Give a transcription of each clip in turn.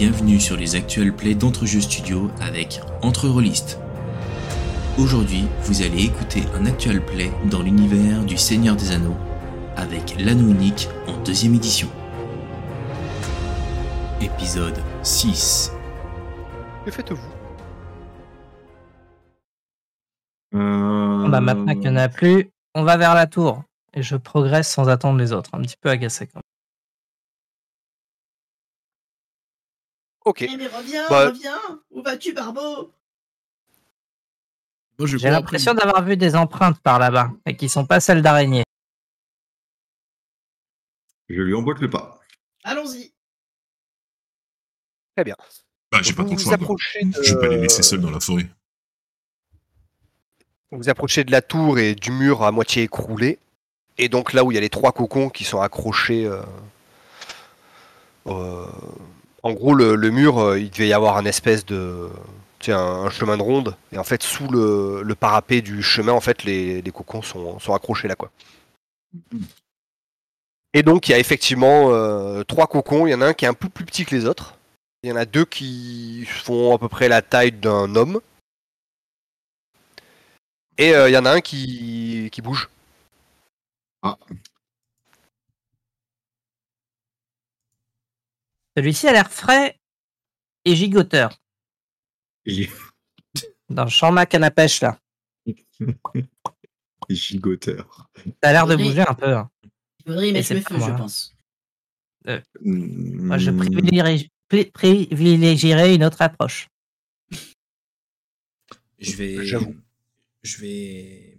Bienvenue sur les actuels plays d'Entrejeux Studio avec Entre Rollistes. Aujourd'hui, vous allez écouter un actual play dans l'univers du Seigneur des Anneaux avec l'anneau unique en deuxième édition. Épisode 6. Que faites-vous? Euh, Bah maintenant qu'il n'y en a plus, on va vers la tour. Et je progresse sans attendre les autres. Un petit peu agacé quand Ok. Eh mais reviens, Bah- reviens Où vas-tu, Barbeau? Moi, J'ai l'impression d'avoir vu des empreintes par là-bas et qui sont pas celles d'araignée. Je lui emboîte le pas. Allons-y Très bien. Bah, j'ai pas trop vous vous approchez de... Je vais pas les laisser seuls dans la forêt. Vous approchez de la tour et du mur à moitié écroulé. Et donc là où il y a les trois cocons qui sont accrochés. euh, euh, en gros, le, mur, euh, il devait y avoir un espèce de. Un, un chemin de ronde. Et en fait, sous le, parapet du chemin, en fait, les, cocons sont, sont accrochés là. Et donc, il y a effectivement euh, trois cocons. Il y en a un qui est un peu plus petit que les autres. Il y en a deux qui font à peu près la taille d'un homme. Et euh, il y en a un qui, qui bouge. Celui-ci a l'air frais et gigoteur. Il Dans le champ canne à pêche là. est gigoteur. Ça a l'air de bouger un peu. hein. Il faudrait y Et mettre le je moi. pense. Moi, je Hmm. privilégierais, pri- privilégierais une autre approche. Je vais. J'avoue. Je vais.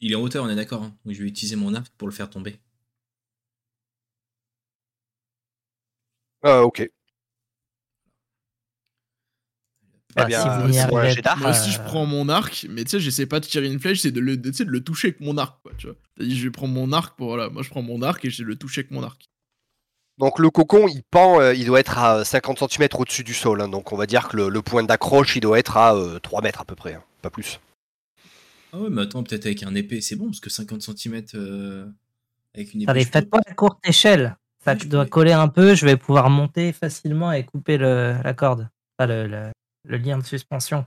Il est en hauteur, on est d'accord. hein Donc je vais utiliser mon arc pour le faire tomber. Ah, ok. Bah, Eh bien, si vous arrivez pas, Moi aussi, je euh, prends mon arc, mais tu sais, j'essaie pas de tirer une flèche, c'est de le, tu sais, de le toucher avec mon arc, quoi, tu vois. C'est-à-dire, je vais prendre mon arc pour, voilà, moi je prends mon arc et je le touche avec mon arc. Donc le cocon, il pend, euh, il doit être à 50 cm au-dessus du sol. hein. donc on va dire que le, le point d'accroche, il doit être à euh, 3 mètres à peu près, hein, pas plus. Ah ouais, mais attends, peut-être avec un épée, c'est bon, parce que 50 cm avec une épée. Attendez, faites pas à courte échelle. Ça doit peux- coller un peu. Je vais pouvoir monter facilement et couper le, la corde. Enfin, le, le- le lien de suspension.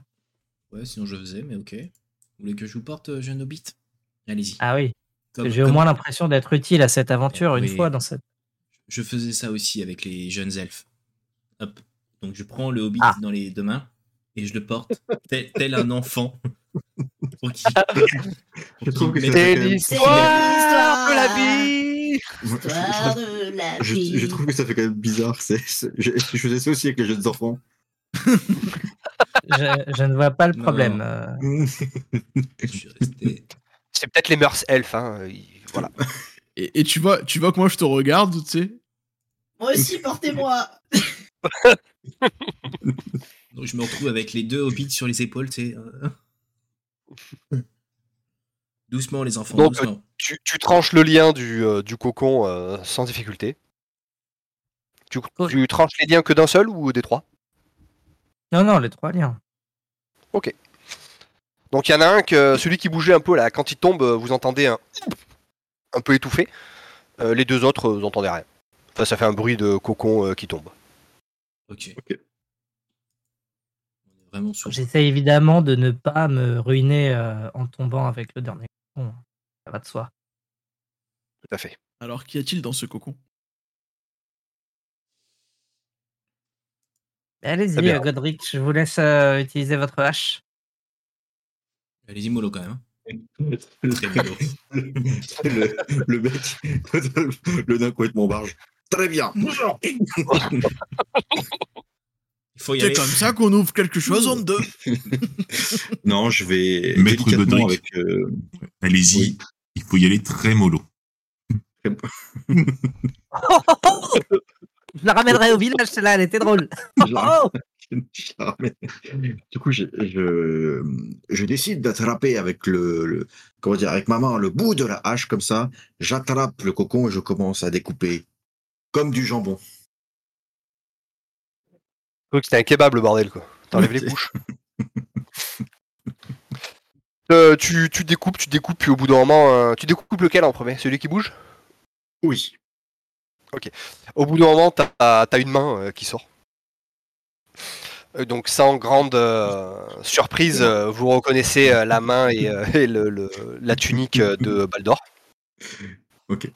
Ouais, sinon je faisais, mais ok. Vous voulez que je vous porte, euh, jeune hobbit? Allez-y. Ah oui. Comme- J'ai au comme- moins l'impression d'être utile à cette aventure une Oui. fois dans cette. Je faisais ça aussi avec les jeunes elfes. Hop. Donc je prends le hobbit Ah. dans les deux mains et je le porte tel, tel un enfant. pour qu'il- Je trouve que même- l'histoire de la vie de la Je, vie. je trouve que ça fait quand même bizarre. c'est- c'est- je, je faisais ça aussi avec les jeunes enfants. Je, je ne vois pas le problème. euh. C'est peut-être les mœurs elfes, hein, euh, voilà. Et, et tu vois, tu vois que moi je te regarde, tu sais. Moi aussi, portez-moi Donc je me retrouve avec les deux hobbits sur les épaules, tu sais. Doucement les enfants, Donc, doucement. Tu, tu tranches le lien du, euh, du cocon euh, sans difficulté. Tu, tu tranches les liens que d'un seul ou des trois? Non, non, les trois liens. Donc il y en a un que celui qui bougeait un peu là, quand il tombe, euh, vous entendez un un peu étouffé. Euh, les deux autres, vous entendez rien. Enfin, ça fait un bruit de cocon euh, qui tombe. Ok. Ok. J'essaie évidemment de ne pas me ruiner euh, en tombant avec le dernier. Bon, ça va de soi. Tout à fait. Alors, qu'y a-t-il dans ce cocon? Allez-y, Godric, je vous laisse euh, utiliser votre hache. Allez-y, mollo quand même. le, le, mec, le nain complètement barge. Très bien. Il faut y C'est aller. comme ça qu'on ouvre quelque chose en deux. Non, je vais Maître délicatement Godric. avec. euh, Allez-y, Oui. il faut y aller très mollo. Je la ramènerai au village, celle-là, elle était drôle. je la- Oh je la ramène. du coup, je, je, je décide d'attraper avec le, le- comment dire, avec ma main le bout de la hache comme ça. J'attrape le cocon et je commence à découper comme du jambon. Que c'était un kebab le bordel quoi. T'enlèves les bouches. Euh, tu, tu découpes, tu découpes, puis au bout d'un moment, euh, tu découpes lequel en premier? Celui qui bouge? Oui. Au bout d'un moment, t'as as une main euh, qui sort. Donc sans grande surprise, vous reconnaissez la main et, et le- le- la tunique de Baldor. Ok.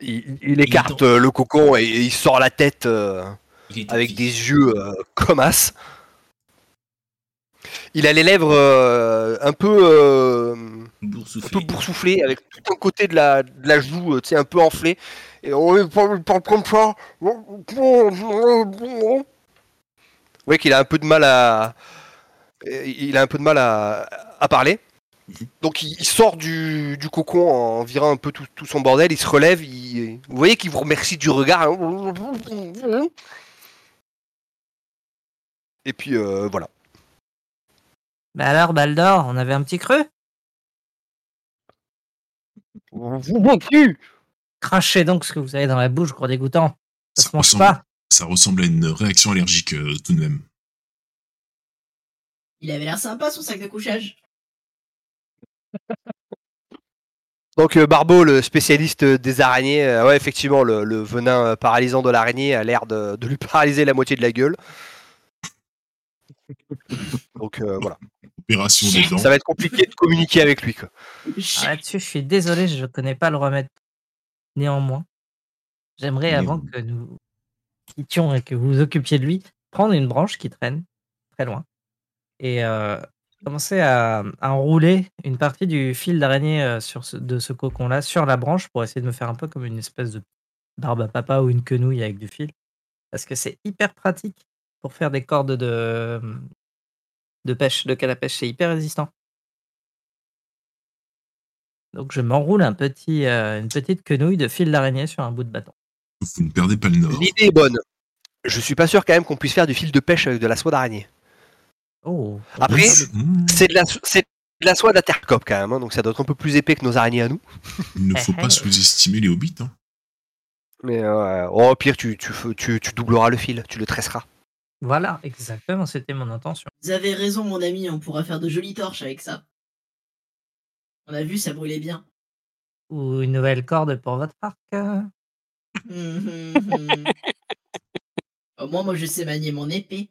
Il, il écarte le cocon et, et il sort la tête avec des yeux euh, comme as. Il a les lèvres euh, un peu euh, un peu boursouflé, avec tout un côté de la, de la joue, euh, tu sais, un peu enflé. Et on comme ça. Vous voyez qu'il a un peu de mal à, il a un peu de mal à, à parler. Donc il, il sort du, du cocon en virant un peu tout, tout son bordel, il se relève, il- vous voyez qu'il vous remercie du regard. Et puis euh, voilà. Bah alors, Baldor, on avait un petit creux? Vous manquez Crachez donc ce que vous avez dans la bouche, gros dégoûtant. Ça Ça se mange ressemble, pas. ça ressemble à une réaction allergique euh, tout de même. Il avait l'air sympa son sac de couchage. Donc euh, Barbeau, le spécialiste des araignées, euh, ouais effectivement le, le venin paralysant de l'araignée a l'air de, de lui paralyser la moitié de la gueule. Donc euh, voilà, Opération des dents. ça va être compliqué de communiquer avec lui. Quoi. Ah, Là-dessus, je suis désolé, je connais pas le remède. Néanmoins, j'aimerais, avant que nous quittions et que vous vous occupiez de lui, prendre une branche qui traîne très loin et euh, commencer à, à enrouler une partie du fil d'araignée euh, sur ce- de ce cocon-là sur la branche pour essayer de me faire un peu comme une espèce de barbe à papa ou une quenouille avec du fil. Parce que c'est hyper pratique pour faire des cordes de, de pêche, de canne à pêche. C'est hyper résistant. Donc je m'enroule un petit, euh, une petite quenouille de fil d'araignée sur un bout de bâton. Vous ne perdez pas le nord. L'idée est bonne. Je suis pas sûr quand même qu'on puisse faire du fil de pêche avec de la soie d'araignée. Oh, Après, c'est de la, c'est de la soie d'intercope quand même, hein, donc ça doit être un peu plus épais que nos araignées à nous. Il ne faut pas sous-estimer les hobbits. hein. Mais euh, oh, au pire, tu, tu, fais- tu, tu doubleras le fil, tu le tresseras. Voilà, exactement, c'était mon intention. Vous avez raison, mon ami, on pourra faire de jolies torches avec ça. On a vu, ça brûlait bien. Ou une nouvelle corde pour votre arc. euh. Hum, hum, hum. Au moins, moi, je sais manier mon épée.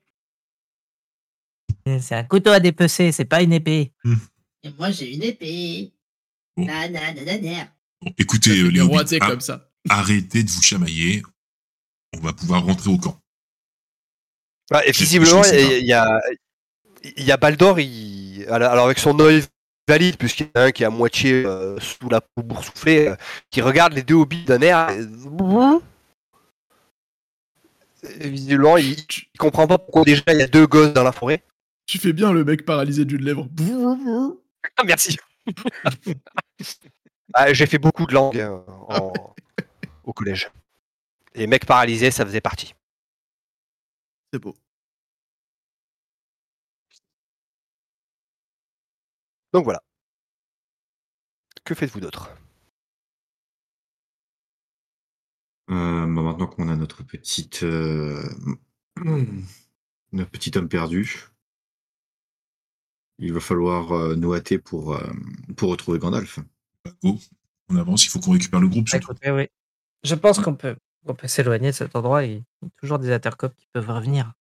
C'est un couteau à dépecer, c'est pas une épée. Et moi, j'ai une épée. Bon. Na, na, na, na, na. Bon, écoutez, euh, les comme ça. arrêtez de vous chamailler. On va pouvoir rentrer au camp. Ouais, et Je- visiblement, il y, a- il y a Baldor, il, alors avec son œil valide, puisqu'il y en a un qui est à moitié euh, sous la peau boursouflée, euh, qui regarde les deux hobbits d'un air. et visiblement, il, il comprend pas pourquoi déjà il y a deux gosses dans la forêt. Tu fais bien le mec paralysé d'une lèvre. Ah, merci. Ah, J'ai fait beaucoup de langues hein, en- au collège. Et mec paralysé, ça faisait partie. C'est beau. Donc voilà. Que faites-vous d'autre? Euh, bah, maintenant qu'on a notre petite, euh, notre petit homme perdu, il va falloir euh, nous hâter pour, euh, pour retrouver Gandalf. Bah, go. On avance, il faut qu'on récupère le groupe. surtout. Écoutez, oui. Je pense qu'on peut, on peut s'éloigner de cet endroit. Il y a toujours des intercopes qui peuvent revenir.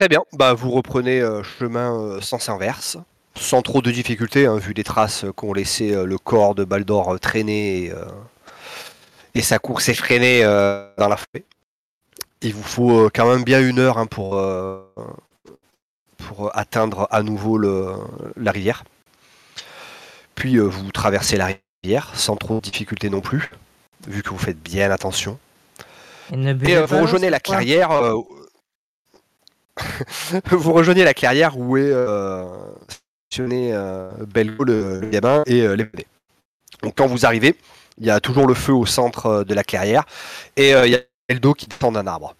Très bien, bah vous reprenez euh, chemin euh, sens inverse, sans trop de difficultés, hein, vu les traces qu'ont laissé euh, le corps de Baldor euh, traîner et, et sa course effrénée dans la forêt. Il vous faut quand même bien une heure hein, pour, pour atteindre à nouveau le, la rivière. Puis vous traversez la rivière sans trop de difficultés non plus, vu que vous faites bien attention. Et, euh, vous rejoignez la clairière. euh, vous rejoignez la clairière où est euh, stationné Belgo, le, le gamin, et les bébés. Donc quand vous arrivez, il y a toujours le feu au centre de la clairière, et il y a Eldo qui tend d'un arbre.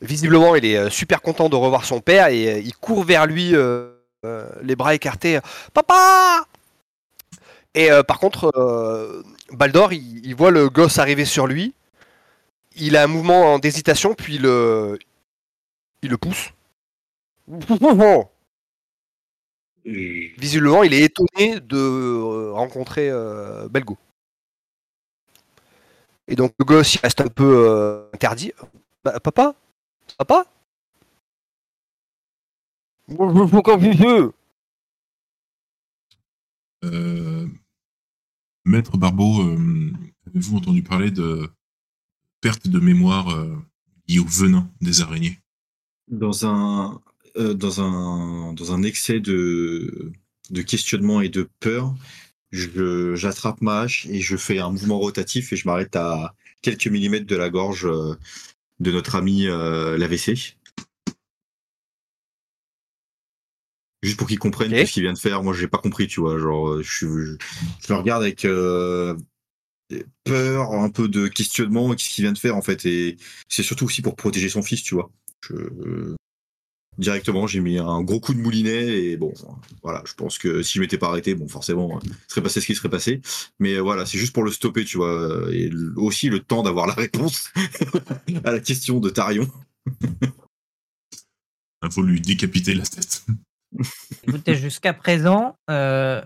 Visiblement, il est super content de revoir son père, et il court vers lui, euh, les bras écartés. Papa Et euh, par contre, euh, Baldor, il, il voit le gosse arriver sur lui, il a un mouvement d'hésitation, puis le, il le pousse. Visiblement, il est étonné de euh, rencontrer euh, Belgo. Et donc le gosse il reste un peu interdit. Bah, papa? Papa? Je veux. Euh, Maître Barbeau, euh, avez-vous entendu parler de perte de mémoire euh, liée au venin des araignées? Dans un, euh, dans un, excès de, de questionnement et de peur, j'attrape ma hache et je fais un mouvement rotatif et je m'arrête à quelques millimètres de la gorge de notre ami l'AVC. Juste pour qu'il comprenne Ok. ce qu'il vient de faire. Moi, j'ai pas compris, tu vois. Genre, euh, je, suis- je, je le regarde avec euh, peur, un peu de questionnement. Qu'est-ce qu'il vient de faire, en fait Et c'est surtout aussi pour protéger son fils, tu vois. Je- Directement, j'ai mis un gros coup de moulinet et bon, voilà, je pense que si je m'étais pas arrêté, bon, forcément, il serait passé ce qui serait passé. Mais euh, voilà, c'est juste pour le stopper, tu vois, et aussi le temps d'avoir la réponse à la question de Tarion. Il faut lui décapiter la tête. Écoutez, jusqu'à présent, euh,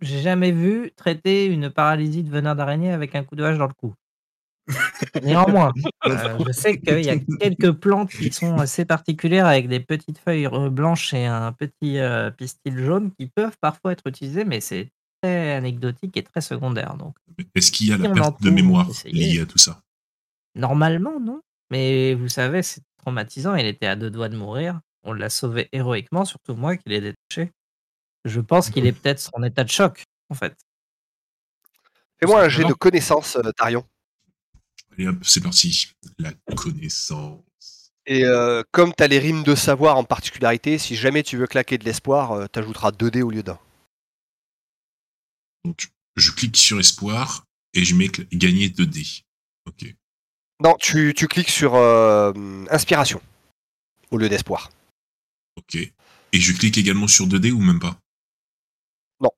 j'ai jamais vu traiter une paralysie de venin d'araignée avec un coup de hache dans le cou. Néanmoins, euh, je sais qu'il y a quelques plantes qui sont assez particulières avec des petites feuilles euh, blanches et un petit euh, pistil jaune qui peuvent parfois être utilisées, mais c'est très anecdotique et très secondaire. Donc, Est-ce qu'il y a Si la perte de mémoire liée à tout ça? Normalement, non. Mais vous savez, c'est traumatisant. Il était à deux doigts de mourir. On l'a sauvé héroïquement, surtout moi qui l'ai détaché. Je pense qu'il est peut-être en état de choc, en fait. Fais-moi un jet de connaissance, euh, Tarion. Allez hop, c'est parti. La connaissance. Et euh, comme tu as les rimes de savoir en particularité, si jamais tu veux claquer de l'espoir, euh, t'ajouteras 2 dés au lieu d'un. Donc, je clique sur espoir et je mets gagner 2 dés. Ok. Non, tu, tu cliques sur euh, inspiration au lieu d'espoir. Ok. Et je clique également sur 2 dés ou même pas? Non.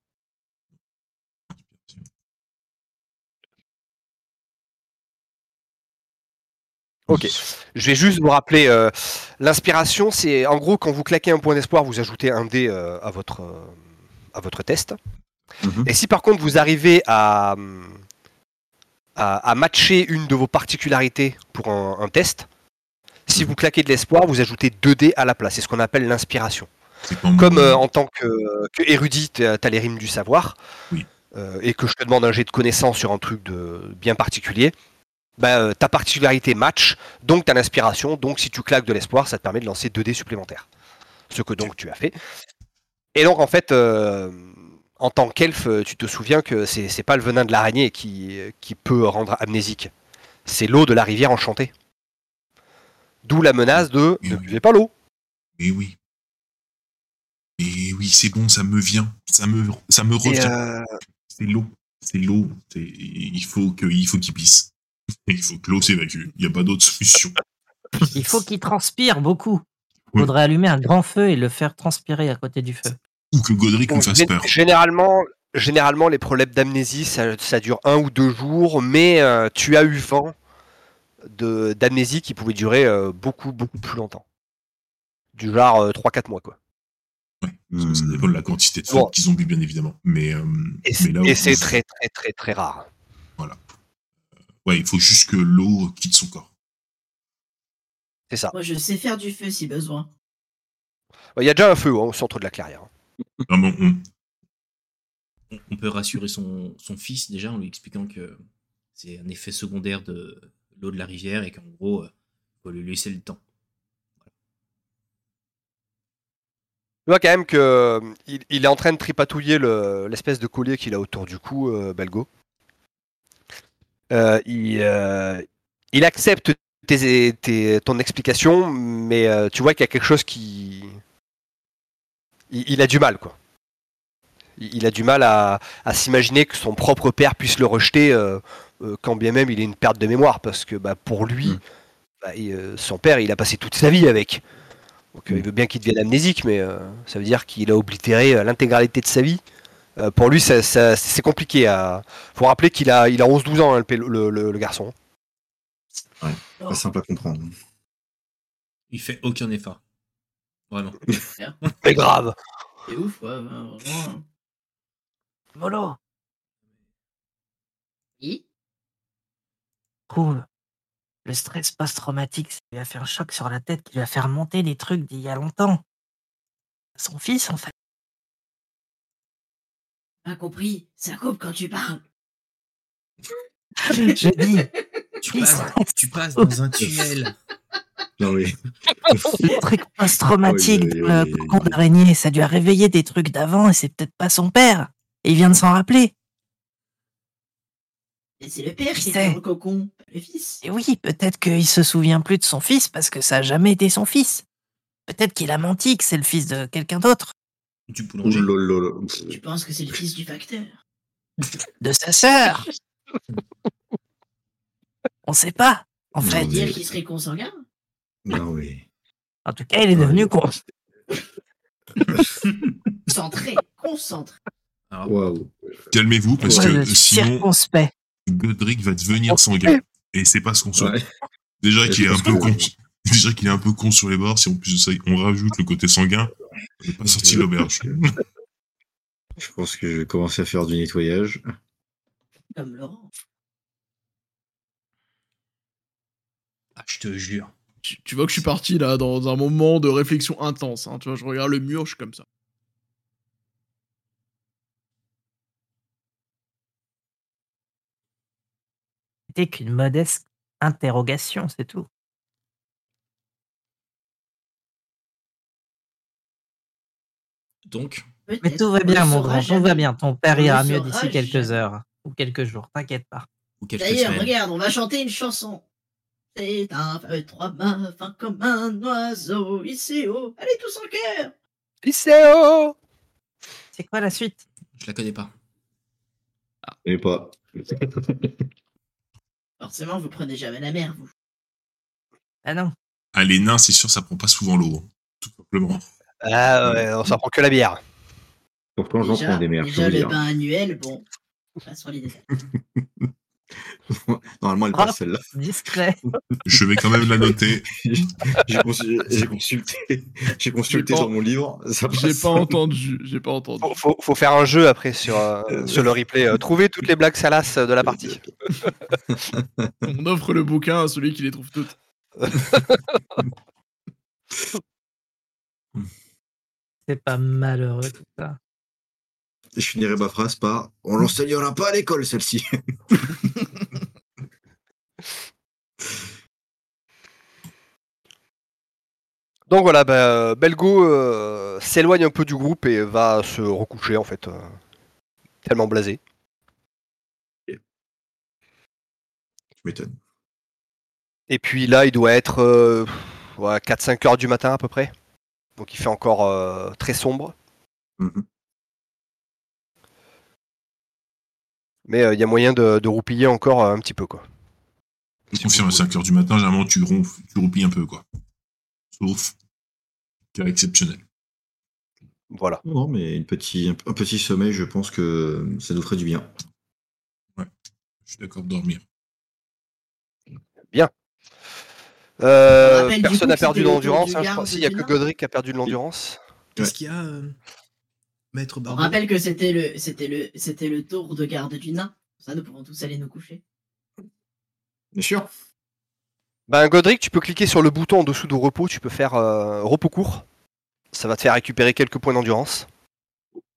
Ok. Je vais juste vous rappeler, euh, l'inspiration, c'est en gros quand vous claquez un point d'espoir, vous ajoutez un dé euh, à, votre, euh, à votre test. Mhm. Et si par contre vous arrivez à, à, à matcher une de vos particularités pour un, un test, si vous claquez de l'espoir, vous ajoutez 2 dés à la place. C'est ce qu'on appelle l'inspiration. Comme euh, en tant que, que érudit, tu as les rimes du savoir, Oui. euh, et que je te demande un jet de connaissance sur un truc de bien particulier, bah, euh, ta particularité match, donc ta l'inspiration, donc si tu claques de l'espoir, ça te permet de lancer 2 dés supplémentaires. Ce que donc tu as fait. Et donc en fait, euh, en tant qu'elfe, euh, tu te souviens que c'est c'est pas le venin de l'araignée qui, qui peut rendre amnésique, c'est l'eau de la rivière enchantée. D'où la menace de ne oui. buvez pas l'eau. Mais oui. Mais oui, c'est bon, ça me vient. Ça me, ça me revient. euh, C'est l'eau. C'est l'eau. C'est- Il faut que, il faut qu'il pisse. Il faut que l'eau s'évacue. Il n'y a pas d'autre solution. Il faut qu'il transpire beaucoup. Il Oui. faudrait allumer un grand feu et le faire transpirer à côté du feu. Ou que Godric nous fasse peur. Généralement, généralement, les problèmes d'amnésie, ça, ça dure un ou deux jours, mais euh, tu as eu vent d'amnésie qui pouvait durer euh, beaucoup, beaucoup plus longtemps. Du genre 3-4 mois, quoi. Ouais, parce que ça Hmm. dépend de la quantité de Bon. qu'ils ont bu, bien évidemment. Mais, euh, Et mais c'est très, très, très, très rare. Ouais, il faut juste que l'eau quitte son corps. C'est ça. Moi, je sais faire du feu si besoin. Il y a déjà un feu hein, au centre de la clairière. Ah bon, on- On- On peut rassurer son, son fils déjà en lui expliquant que c'est un effet secondaire de l'eau de la rivière et qu'en gros, il faut lui laisser le temps. Tu vois quand même que euh, est en train de tripatouiller le- l'espèce de collier qu'il a autour du cou, euh, Belgo. Euh, il, euh, accepte tes- ton explication, mais euh, tu vois qu'il y a quelque chose qui. Il, a du mal, quoi. Il, a du mal à s'imaginer que son propre père puisse le rejeter, euh, quand bien même il est une perte de mémoire, parce que bah, pour lui, Mm. bah, euh, son père, il a passé toute sa vie avec. Donc euh, Mm. il veut bien qu'il devienne amnésique, mais euh, ça veut dire qu'il a oblitéré euh, l'intégralité de sa vie. Euh, pour lui, ça- ça- c'est compliqué. À... faut rappeler qu'il a, il a 11-12 ans, hein, le, pélo- le- le- le garçon. Pas simple à comprendre. Il fait aucun effort. Vraiment. Mais grave C'est ouf, ouais, ouais, vraiment. Volo Oui trouve, le stress post-traumatique, ça lui a fait un choc sur la tête qui lui a fait remonter des trucs d'il y a longtemps. Son fils, en fait. Pas compris, ça coupe quand tu parles. Je dis, Tu Fils. passes, tu passes dans un tunnel. Non, mais le truc post-traumatique Oui, dans oui, le oui, cocon oui. d'araignée, ça lui a réveillé des trucs d'avant et c'est peut-être pas son père. Et il vient de s'en rappeler. C'est le père qui est dans le cocon, pas le fils. Et oui, peut-être qu'il se souvient plus de son fils parce que ça a jamais été son fils. Peut-être qu'il a menti que c'est le fils de quelqu'un d'autre. Du boulanger. Oulololo. Tu penses que c'est le fils du facteur? De sa sœur. On sait pas, en Non, fait. mais- Dire qu'il serait consanguin? Non, oui. En tout cas, il est devenu con. Concentré, concentré. Waouh. Calmez-vous parce je que sinon, circonspect. Godric va devenir sanguin. Et c'est pas ce qu'on souhaite. Ouais. Déjà qu'il est un peu con. Déjà qu'il est un peu con sur les bords, si en plus de ça, on rajoute le côté sanguin, on n'est pas sorti de l'auberge. Je pense que je vais commencer à faire du nettoyage. Comme Laurent. ah, je te jure. Tu, tu vois que je suis parti là dans un moment de réflexion intense. hein. Tu vois, je regarde le mur, je suis comme ça. C'était qu'une modeste interrogation, c'est tout. Donc, Mais tout va bien, le mon grand. Tout va bien. Ton père ira mieux d'ici quelques heures ou quelques jours. T'inquiète pas. D'ailleurs, regarde, on va chanter une chanson. C'est un feu trois mains, fin comme un oiseau, ici haut. Allez, tous en cœur Lycéo C'est quoi la suite? Je la connais pas. Et pas. Forcément, vous prenez jamais la mer, vous. Ah non. Ah, les nains, c'est sûr, ça prend pas souvent l'eau. hein. Tout simplement. Ah ouais, on s'en prend que la bière. Pourtant, j'en Déjà, prends des mers, je déjà le dire. bain annuel, bon. Passons les détails. Normalement, elle Ah. passe celle-là. Discret. Je vais quand même la noter. J'ai consulté, j'ai consulté, dans mon livre. J'ai pas entendu. J'ai pas entendu. Faut, faut- faut faire un jeu après sur, euh, sur le replay. euh, trouver toutes les blagues salaces de la partie. On offre le bouquin à celui qui les trouve toutes. C'est pas malheureux tout ça. Je finirai ma phrase par On l'enseignera pas à l'école, celle-ci. Donc voilà, bah, Belgo euh, s'éloigne un peu du groupe et va se recoucher en fait. euh, tellement blasé. Je m'étonne. Et puis là, il doit être euh, ouais, 4-5 heures du matin à peu près. Donc il fait encore euh, très sombre. Mhm. Mais euh, il y a moyen de, de roupiller encore euh, un petit peu quoi. Je confirme, à 5h du matin, généralement, tu, ronfles, tu roupilles un peu, quoi. Sauf cas exceptionnel. Voilà. Non, mais une petit, un petit sommeil, je pense que ça nous ferait du bien. Je suis d'accord de dormir. Euh, On rappelle, du personne n'a perdu de l'endurance. du hein, je garde crois. S'il y a que. Godric qui a perdu de l'endurance. Qu'est-ce qu'il y a, Maître On rappelle que c'était le, c'était le, c'était le tour de garde du nain. Ça, nous pouvons tous aller nous coucher. Bien sûr. Ben Godric, tu peux cliquer sur le bouton en dessous de repos. Tu peux faire euh, repos court. Ça va te faire récupérer quelques points d'endurance.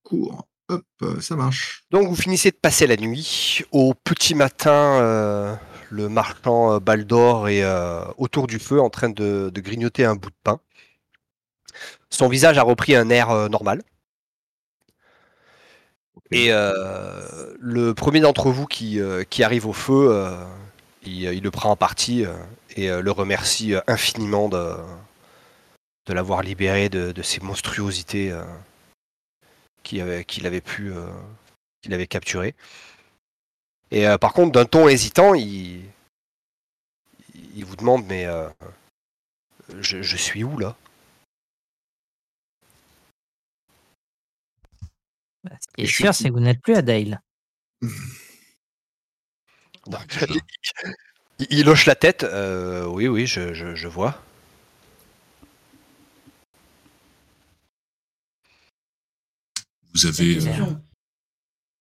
Cours. Hop, euh, ça marche. Donc vous finissez de passer la nuit. Au petit matin, euh, le marchand euh, Baldor est euh, autour du feu en train de, de grignoter un bout de pain. Son visage a repris un air euh, Et euh, le premier d'entre vous qui, euh, arrive au feu, euh, il, le prend en partie et le remercie infiniment de, l'avoir libéré de, ces monstruosités qu'il avait, pu qu'il avait capturées. Et par contre, d'un ton hésitant, il, il vous demande mais je, je suis où là? Ce qui est sûr, c'est que vous n'êtes plus à Dale. Donc, il, il hoche la tête. euh, oui, oui, je, je- je vois. Vous avez. euh.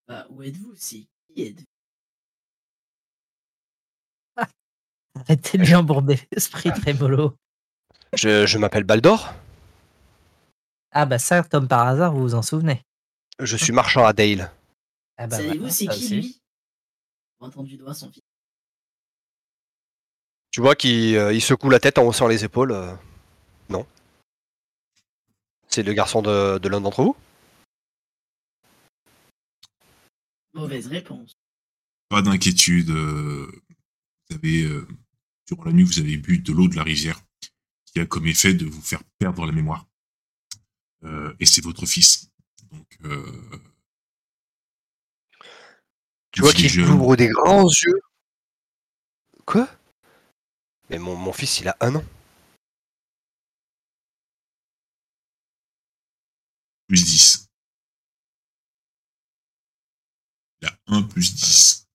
Bah, où êtes-vous si? Qui êtes-vous? Arrêtez de lui embourber l'esprit, Trémolo. Je, je m'appelle Baldor. Ah bah ça, comme par hasard, vous vous en souvenez. Je suis marchand à Dale. Ah bah Savez-vous voilà, c'est ça qui aussi. lui? J'ai entendu du doigt son fils. Tu vois qu'il euh, il secoue la tête en haussant les épaules. euh, non? C'est le garçon de, de l'un d'entre vous? Mauvaise réponse. Pas d'inquiétude. euh, vous avez, euh, durant la nuit, vous avez bu de l'eau de la rivière, qui a comme effet de vous faire perdre la mémoire. Euh, et c'est votre fils. Donc, euh, Tu vois qu'il ouvre des grands yeux. Quoi? Mais mon, mon fils, il a un an. plus 10. Il a 1 plus 10.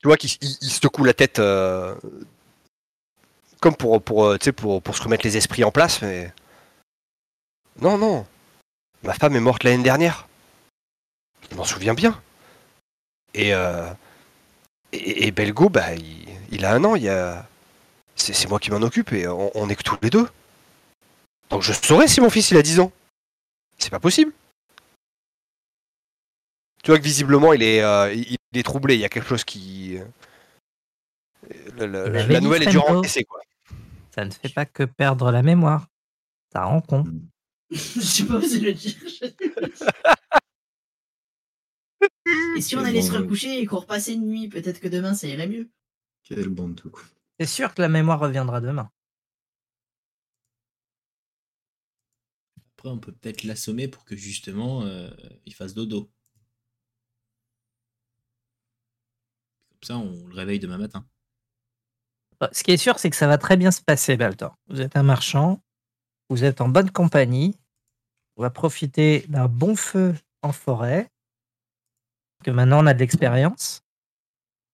Tu vois qu'il il- il secoue la tête euh, comme pour, pour, euh, tu sais, pour, pour se remettre les esprits en place, mais. Non, non. Ma femme est morte l'année dernière. Je m'en souviens bien. Et, euh, et, et Belgo, bah, il, il a un an. Il y a... C'est c'est moi qui m'en occupe et on, on est que tous les deux. Donc je saurais si mon fils il a 10 ans. C'est pas possible. Tu vois que visiblement il est, euh, il, il est troublé. Il y a quelque chose qui. Le- le- Il la, nouvelle est quoi. Ça ne fait pas que perdre la mémoire. Ça rend con. J'ai pas osé le dire. Et si on allait se recoucher et qu'on repassait une nuit, peut-être que demain ça irait mieux. Quelle bande de coups. C'est sûr que la mémoire reviendra demain. Après, on peut peut-être l'assommer pour que justement euh, il fasse dodo. Comme ça, on le réveille demain matin. Bah, Ce qui est sûr, c'est que ça va très bien se passer, Baltor. Vous êtes un marchand, vous êtes en bonne compagnie, on va profiter d'un bon feu en forêt, que maintenant on a de l'expérience,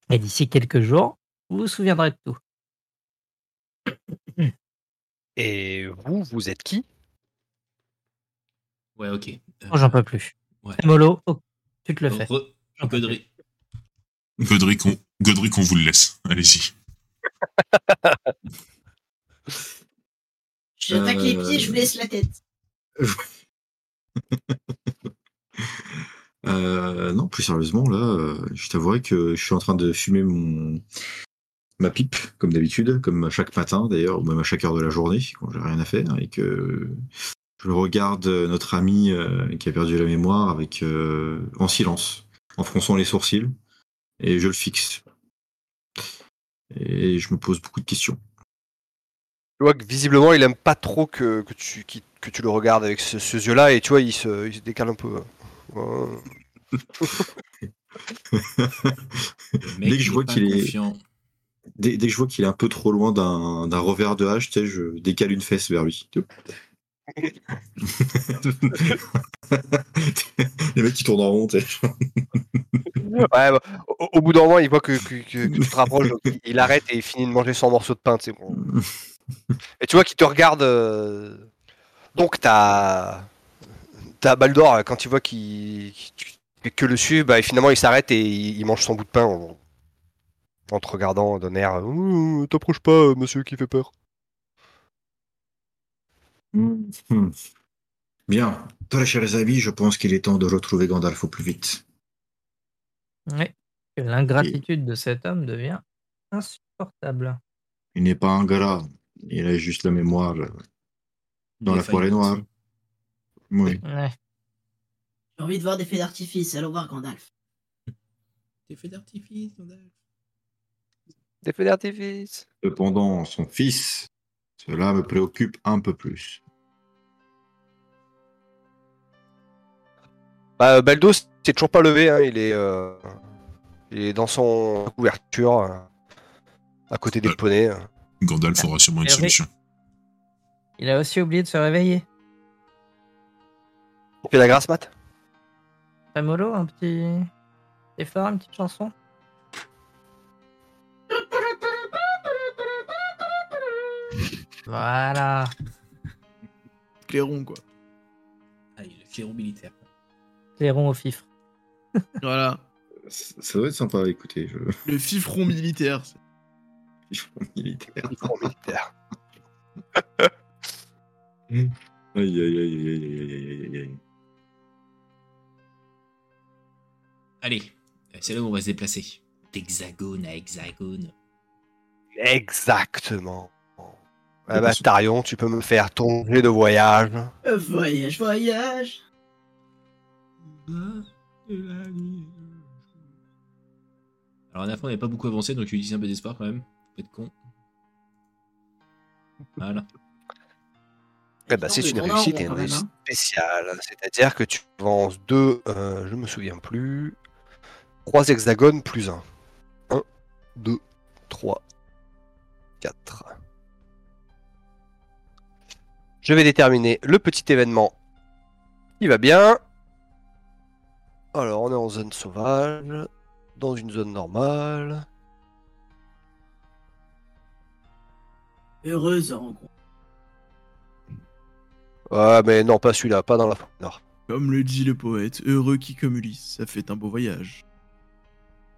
et d'ici quelques jours, vous vous souviendrez de tout. Et vous, vous êtes qui? Ouais, ok. Euh, Oh, J'en peux plus. Ouais. Molo, oh, tu te le fais. re- Godry. Godric, on, Godric, on vous le laisse. Allez-y. J'attaque les Euh, pieds, je vous laisse la tête. Euh, non, plus sérieusement, là, euh, je t'avouerai que je suis en train de fumer mon ma pipe, comme d'habitude, comme à chaque matin d'ailleurs, ou même à chaque heure de la journée, quand j'ai rien à faire, et que je regarde notre ami euh, qui a perdu la mémoire avec euh, en silence, en fronçant les sourcils, et je le fixe. Et je me pose beaucoup de questions. Tu vois que visiblement il aime pas trop que, que tu, qui- que tu le regardes avec ce, ce yeux-là et tu vois il se, il se décale un peu. Mec, Dès que je vois qu'il est-. Dès, dès que je vois qu'il est un peu trop loin d'un d'un revers de hache, tu sais, je décale une fesse vers lui. Les mecs qui tournent en rond. Ouais, bah, au, au bout d'un moment il voit que, que- que- que tu te rapproches, donc il, il arrête et il finit de manger son morceau de pain. sais, bon. Et tu vois qu'il te regarde. euh, Donc t'as. T'as Baldor quand tu vois qu'il que le suivre, bah, finalement il s'arrête et il, il mange son bout de pain en, en te regardant d'un air. Ouh, T'approches pas, euh, monsieur qui fait peur. Hmm. Bien. Très chers amis, je pense qu'il est temps de retrouver Gandalf au plus vite. Ouais. Que L'ingratitude de cet homme devient insupportable. Il n'est pas ingrat, il a juste la mémoire euh, dans la forêt noire. Oui. Ouais. J'ai envie de voir des feux d'artifice, allons voir Gandalf. Des feux d'artifice, Gandalf. Des feux d'artifice. Cependant, son fils, cela me préoccupe un peu plus. Bah, Baldo, c'est toujours pas levé, hein, il, est, euh, il est dans son couverture, euh, à côté des poneys. Gandalf aura sûrement une solution. Il a aussi oublié de se réveiller. Fais la grâce, Matt? Molo, un petit effort, une petite chanson? Voilà. Clairon, quoi. Ah, il est le clairon militaire. Clairon au fifre. Voilà. Ça ça doit être sympa à écouter. je- Le fifron militaire. Militaire. Militaire. Hmm. aïe, aïe, aïe, aïe, aïe, aïe, aïe. Allez, c'est là où on va se déplacer. D'hexagone à hexagone. Exactement. Ah bah, Tarion, tu peux me faire ton jet de voyage. Euh, voyage, voyage. Alors, en on n'est pas beaucoup avancé, donc utilise un peu d'espoir quand même. Être con. Voilà. Eh bah, c'est une réussite et une réussite hein. spéciale. C'est-à-dire que tu avances deux, euh, je me souviens plus, trois hexagones plus un. Un, deux, trois, quatre. Je vais déterminer le petit événement qui va bien. Alors, on est en zone sauvage, dans une zone normale. Heureuse rencontre. Ah, mais non, pas celui-là, pas dans la nord. Comme le dit le poète, heureux qui comme Ulysse, ça fait un beau voyage.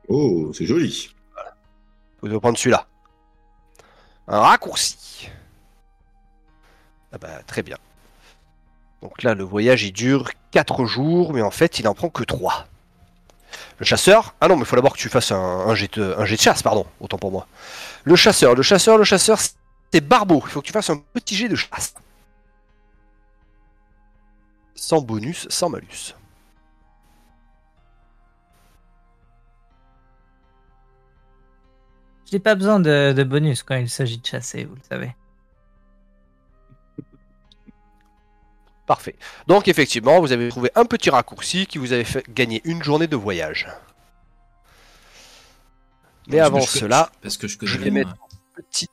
Oh, c'est joli. Vous devez prendre celui-là. Un raccourci. Ah bah très bien. Donc là le voyage il dure 4 jours, mais en fait il en prend que 3. Le chasseur. Ah non, mais il faut d'abord que tu fasses un, un jet de, un jet de chasse, pardon, autant pour moi. Le chasseur, le chasseur, le chasseur, c'est Barbeau. Il faut que tu fasses un petit jet de chasse. Sans bonus, sans malus. J'ai pas besoin de, de bonus quand il s'agit de chasser, vous le savez. Parfait. Donc effectivement, vous avez trouvé un petit raccourci qui vous avait fait gagner une journée de voyage. Mais avant cela, Parce que je connais je vais mettre petit.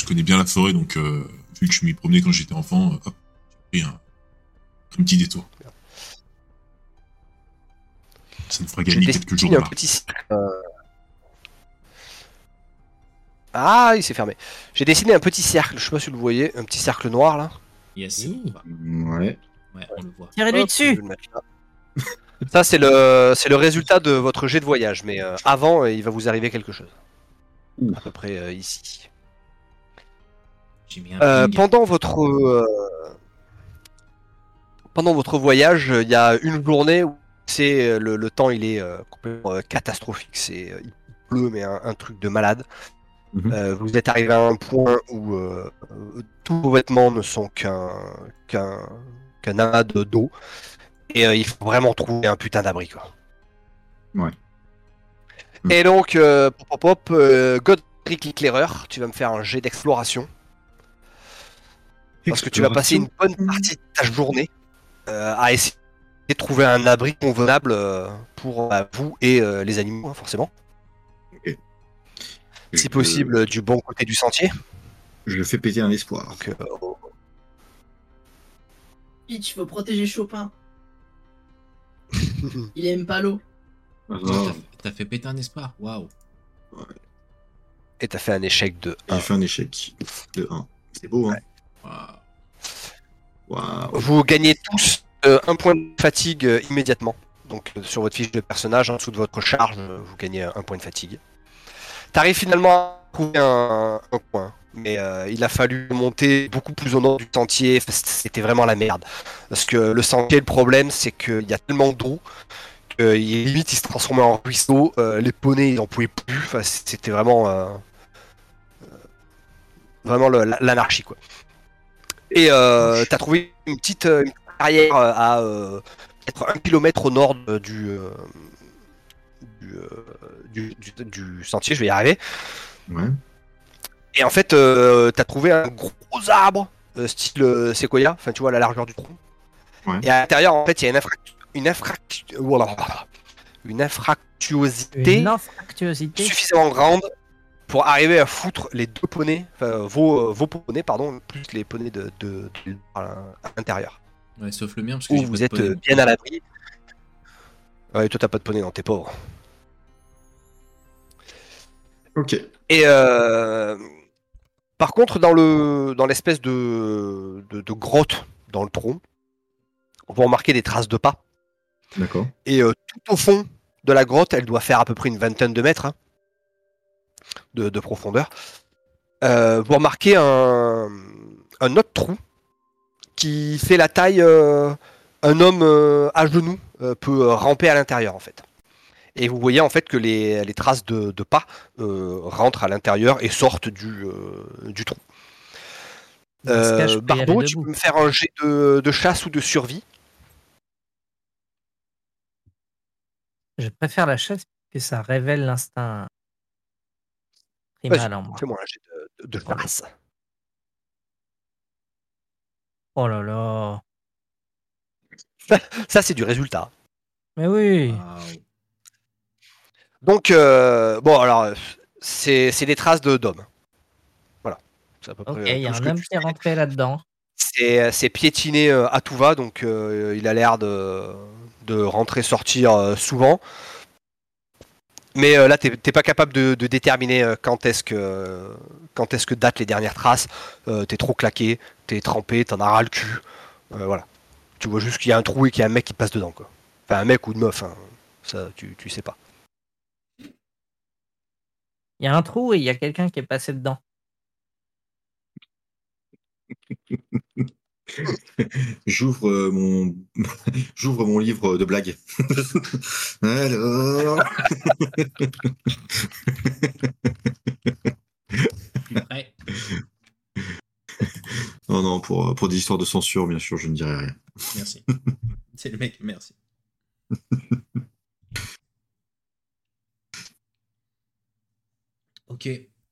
Je connais bien la forêt, donc euh, vu que je m'y promenais quand j'étais enfant, euh, hop, j'ai pris un, un petit détour. Ça me fera gagner quelques jours un là. petit euh. Ah, il s'est fermé. J'ai dessiné un petit cercle, je sais pas si vous le voyez, un petit cercle noir là. Yes. Ouais. Ouais, on le voit. Tirez-lui dessus. Ça c'est le c'est le résultat de votre jet de voyage, mais euh, avant il va vous arriver quelque chose. Ouh. À peu près euh, ici. J'ai mis un Euh, pendant votre euh, pendant votre voyage, il y a une journée où c'est euh, le, le temps il est complètement catastrophique. C'est il pleut mais un, un truc de malade. Mhm. Vous êtes arrivé à un point où tous vos vêtements ne sont qu'un qu'un qu'un amas de d'eau et il faut vraiment trouver un putain d'abri quoi. Ouais. Et donc euh, pop pop pop euh, Godric l'éclaireur, tu vas me faire un jet d'exploration. Parce que tu vas passer une bonne partie de ta journée euh, à essayer de trouver un abri convenable euh, pour bah, vous et euh, les animaux, hein, forcément. Si possible, euh, du bon côté du sentier. Je fais péter un espoir. Donc, euh, il faut protéger Chopin. Il aime pas l'eau. Ah, T'as- fait péter un espoir. Waouh. et t'as fait un échec de J'ai 1. fait un échec de 1. C'est beau, hein Waouh. Vous gagnez tous euh, un point de fatigue euh, immédiatement. Donc euh, sur votre fiche de personnage, en dessous de votre charge, vous gagnez un point de fatigue. T'arrives finalement à trouver un, un point. Mais il a fallu monter beaucoup plus au nord du sentier. C'était vraiment la merde. Parce que le sentier, le problème, c'est qu'il y a tellement d'eau que limite il se transformait en ruisseau. Les poneys, ils en pouvaient plus. C'était vraiment, vraiment l'anarchie quoi. Et euh, t'as trouvé une petite, euh, carrière euh, à euh, peut-être un kilomètre au nord du, euh, du, euh, du, du- du sentier. Je vais y arriver. Ouais. Et en fait, euh, t'as trouvé un gros arbre, euh, style euh, séquoia, enfin tu vois la largeur du tronc. Ouais. Et à l'intérieur, en fait, il y a une, une, infrac- voilà. une infractuosité Une infractuosité. suffisamment grande pour arriver à foutre les deux poneys, enfin vos, euh, vos poneys, pardon, plus les poneys de, de- de- à l'intérieur. Ouais, sauf le mien, parce que Où vous êtes poney. euh, bien à l'abri. Ouais, toi t'as pas de poney, non, t'es pauvre. Ok. Et euh, par contre, dans le dans l'espèce de, de, de grotte dans le tronc, on peut remarquer des traces de pas. D'accord. Et euh, tout au fond de la grotte, elle doit faire à peu près une vingtaine de mètres. hein. De, de profondeur. Euh, vous remarquez un, un autre trou qui fait la taille. euh, un homme euh, à genoux euh, peut ramper à l'intérieur en fait. Et vous voyez en fait que les, les traces de, de pas rentrent à l'intérieur et sortent du, du trou. Barbeau, tu peux me faire un jet de, de chasse ou de survie? Je préfère la chasse que ça révèle l'instinct. Fais-moi un jet de, de, de chasse. Oh là là. Ça, c'est du résultat. Mais oui. Donc, euh, bon, alors, c'est des traces de d'hommes. Voilà. C'est à peu Ok, il y a un homme qui est rentré là-dedans. C'est piétiné euh, à tout va, donc euh, il a l'air de, de rentrer, sortir euh, souvent. Mais euh, là, t'es t'es pas capable de, de déterminer euh, quand est-ce que quand est-ce que datent les dernières traces. Euh, t'es trop claqué, t'es trempé, t'en as ras le cul. Euh, voilà. Tu vois juste qu'il y a un trou et qu'il y a un mec qui passe dedans, quoi. Enfin, un mec ou une meuf, hein. ça, tu, tu sais pas. Il y a un trou et il y a quelqu'un qui est passé dedans. J'ouvre euh, mon j'ouvre mon livre de blagues. Alors, Ouais. non non pour pour des histoires de censure bien sûr je ne dirai rien. Merci. C'est le mec, merci. ok.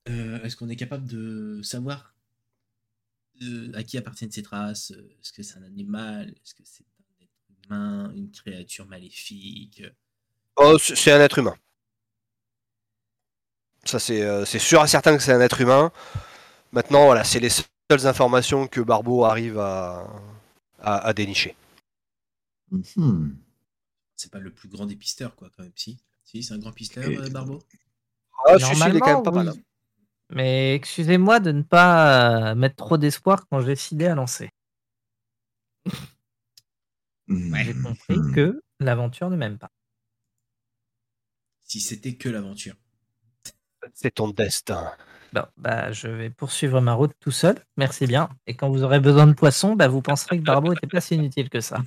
Euh, Est-ce qu'on est capable de savoir euh, à qui appartiennent ces traces Est-ce que c'est un animal Est-ce que c'est un être humain Une créature maléfique Oh, c- c'est un être humain. Ça, c'est euh, sûr et certain que c'est un être humain. Maintenant, voilà, c'est les seules informations que Barbeau arrive à, à, à dénicher. Mhm. C'est pas le plus grand des pisteurs, quoi, quand même. Si, si c'est un grand pisteur, Et- euh, Barbeau? Ah, si, si, il est quand même pas oui. mal. Mais excusez-moi de ne pas euh, mettre trop d'espoir quand j'ai décidé à lancer. J'ai compris que l'aventure ne m'aime pas. Si c'était que l'aventure. C'est ton destin. Bon, bah, je vais poursuivre ma route tout seul. Merci bien. Et quand vous aurez besoin de poissons, bah, vous penserez que Barbeau était pas si inutile que ça.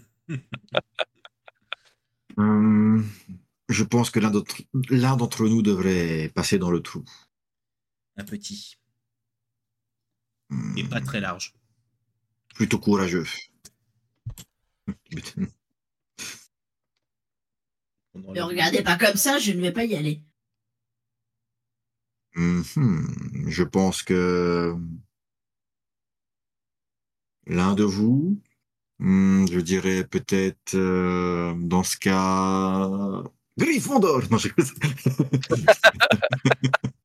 Hum, je pense que l'un d'entre l'un d'entre nous devrait passer dans le trou. Un petit. Hum, Et pas très large. Plutôt courageux. Ne regardez pas comme ça, je ne vais pas y aller. Mhm. Je pense que l'un de vous, hmm, je dirais peut-être euh, dans ce cas, Gryffondor. Non, je...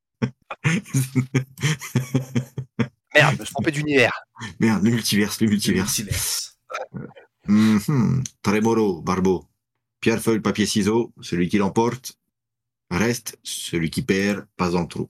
Merde, je me suis trompé d'univers. Merde, le multiverse, le Le multiverse. multiverse. Mhm. Tremolo, Barbeau. Pierre, feuille, papier, ciseaux. Celui qui l'emporte reste. Celui qui perd passe dans le trou.